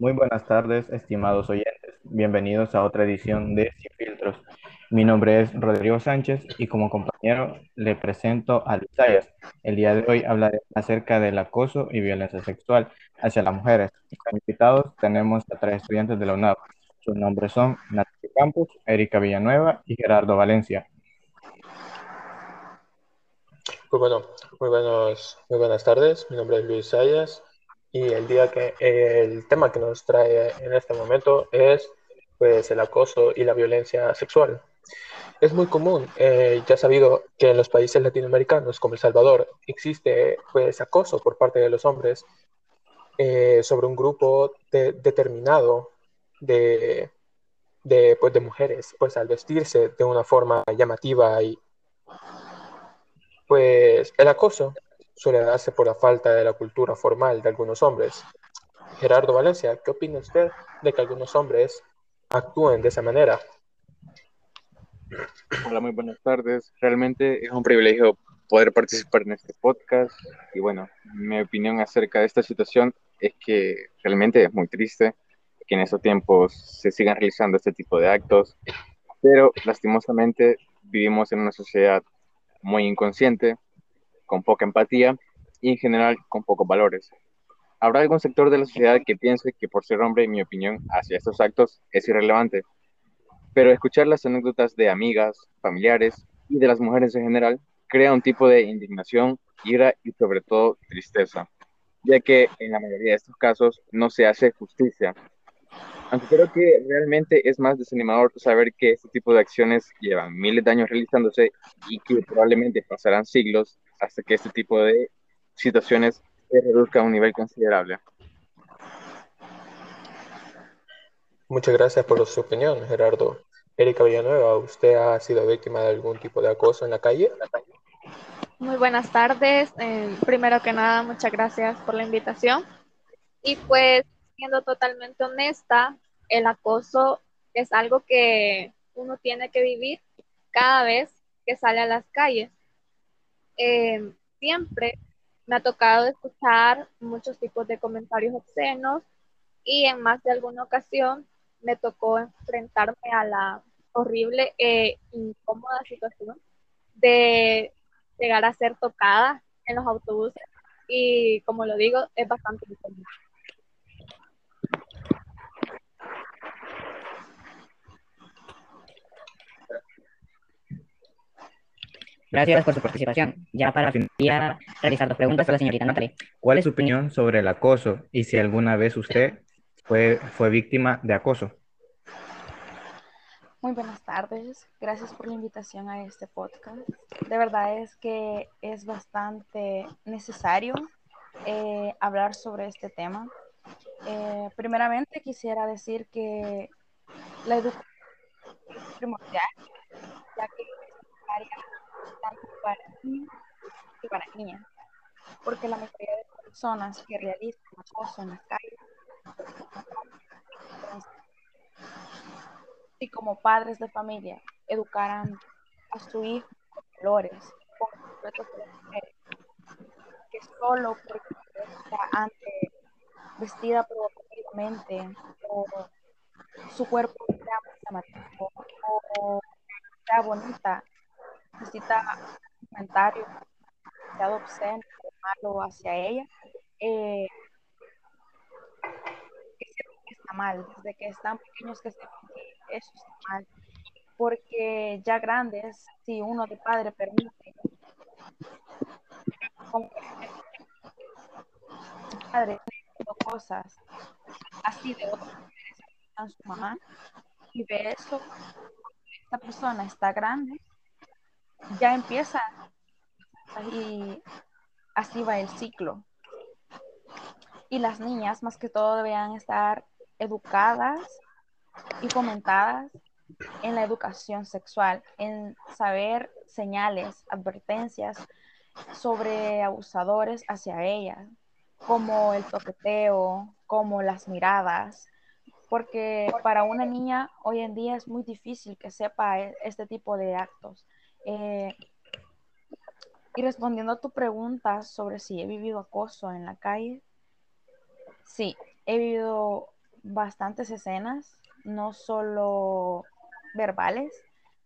Muy buenas tardes, estimados oyentes. Bienvenidos a otra edición de Sin Filtros. Mi nombre es Rodrigo Sánchez y como compañero le presento a Lisayas. El día de hoy hablaré acerca del acoso y violencia sexual hacia las mujeres. Como invitados tenemos a tres estudiantes de la UNAV. Sus nombres son Natalia Campos, Erika Villanueva y Gerardo Valencia. Muy bueno, muy buenos, muy buenas tardes. Mi nombre es Luis Sayas y el día que el tema que nos trae en este momento es pues el acoso y la violencia sexual. Es muy común, eh, ya sabido que en los países latinoamericanos como El Salvador existe pues acoso por parte de los hombres eh, sobre un grupo determinado de, de, pues, de mujeres, pues al vestirse de una forma llamativa y pues el acoso suele darse por la falta de la cultura formal de algunos hombres. Gerardo Valencia, ¿qué opina usted de que algunos hombres actúen de esa manera? Hola, muy buenas tardes. Realmente es un privilegio poder participar en este podcast y bueno, mi opinión acerca de esta situación es que realmente es muy triste que en estos tiempos se sigan realizando este tipo de actos, pero lastimosamente vivimos en una sociedad muy inconsciente con poca empatía y en general con pocos valores. Habrá algún sector de la sociedad que piense que por ser hombre, mi opinión hacia estos actos es irrelevante, pero escuchar las anécdotas de amigas, familiares y de las mujeres en general crea un tipo de indignación, ira y sobre todo tristeza, ya que en la mayoría de estos casos no se hace justicia aunque creo que realmente es más desanimador saber que este tipo de acciones llevan miles de años realizándose y que probablemente pasarán siglos hasta que este tipo de situaciones se reduzca a un nivel considerable. Muchas gracias por su opinión, Gerardo. Erika Villanueva, ¿usted ha sido víctima de algún tipo de acoso en la calle? Muy buenas tardes. Eh, primero que nada, muchas gracias por la invitación. Y pues siendo totalmente honesta, el acoso es algo que uno tiene que vivir cada vez que sale a las calles. Eh, siempre me ha tocado escuchar muchos tipos de comentarios obscenos y en más de alguna ocasión me tocó enfrentarme a la horrible e incómoda situación de llegar a ser tocada en los autobuses y como lo digo, es bastante incómodo. Gracias por su participación. Ya para finalizar, realizar dos preguntas a la señorita Natalie. ¿Cuál es su opinión sobre el acoso y si alguna vez usted fue, fue víctima de acoso? Muy buenas tardes. Gracias por la invitación a este podcast. De verdad es que es bastante necesario eh, hablar sobre este tema. Eh, primeramente quisiera decir que la educación es primordial, ya que es tanto para niños y para niñas, porque la mayoría de personas que realizan acoso en las calles y como padres de familia educarán a su hijo con valores, con respeto por las mujeres, que solo porque está ante vestida provocativamente o su cuerpo sea llamativo o sea bonita necesita comentario demasiado malo hacia ella, eh, que está mal, desde que están pequeños que sepan que eso está mal, porque ya grandes, si uno de padre permite, como padre cosas así de a su mamá y ve eso, esta persona está grande ya empieza y así va el ciclo. Y las niñas, más que todo, deberían estar educadas y fomentadas en la educación sexual, en saber señales, advertencias sobre abusadores hacia ellas, como el toqueteo, como las miradas, porque para una niña hoy en día es muy difícil que sepa e-, este tipo de actos. Eh, y respondiendo a tu pregunta sobre si he vivido acoso en la calle, sí, he vivido bastantes escenas, no solo verbales,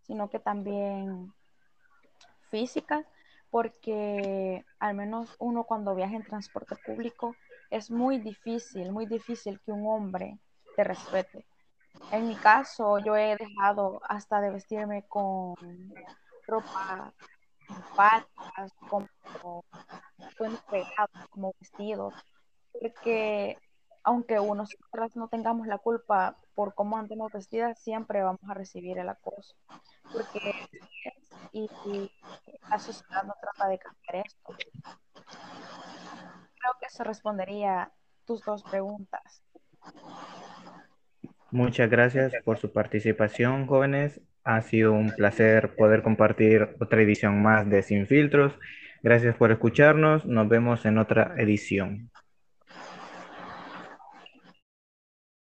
sino que también físicas, porque al menos uno cuando viaja en transporte público es muy difícil, muy difícil que un hombre te respete. En mi caso, yo he dejado hasta de vestirme con ropa, patas, como, como vestidos, porque aunque uno no tengamos la culpa por cómo andemos vestidas, siempre vamos a recibir el acoso. Porque y la sociedad no trata de cambiar esto. Creo que eso respondería tus dos preguntas. Muchas gracias por su participación, jóvenes. Ha sido un placer poder compartir otra edición más de Sin Filtros. Gracias por escucharnos. Nos vemos en otra edición.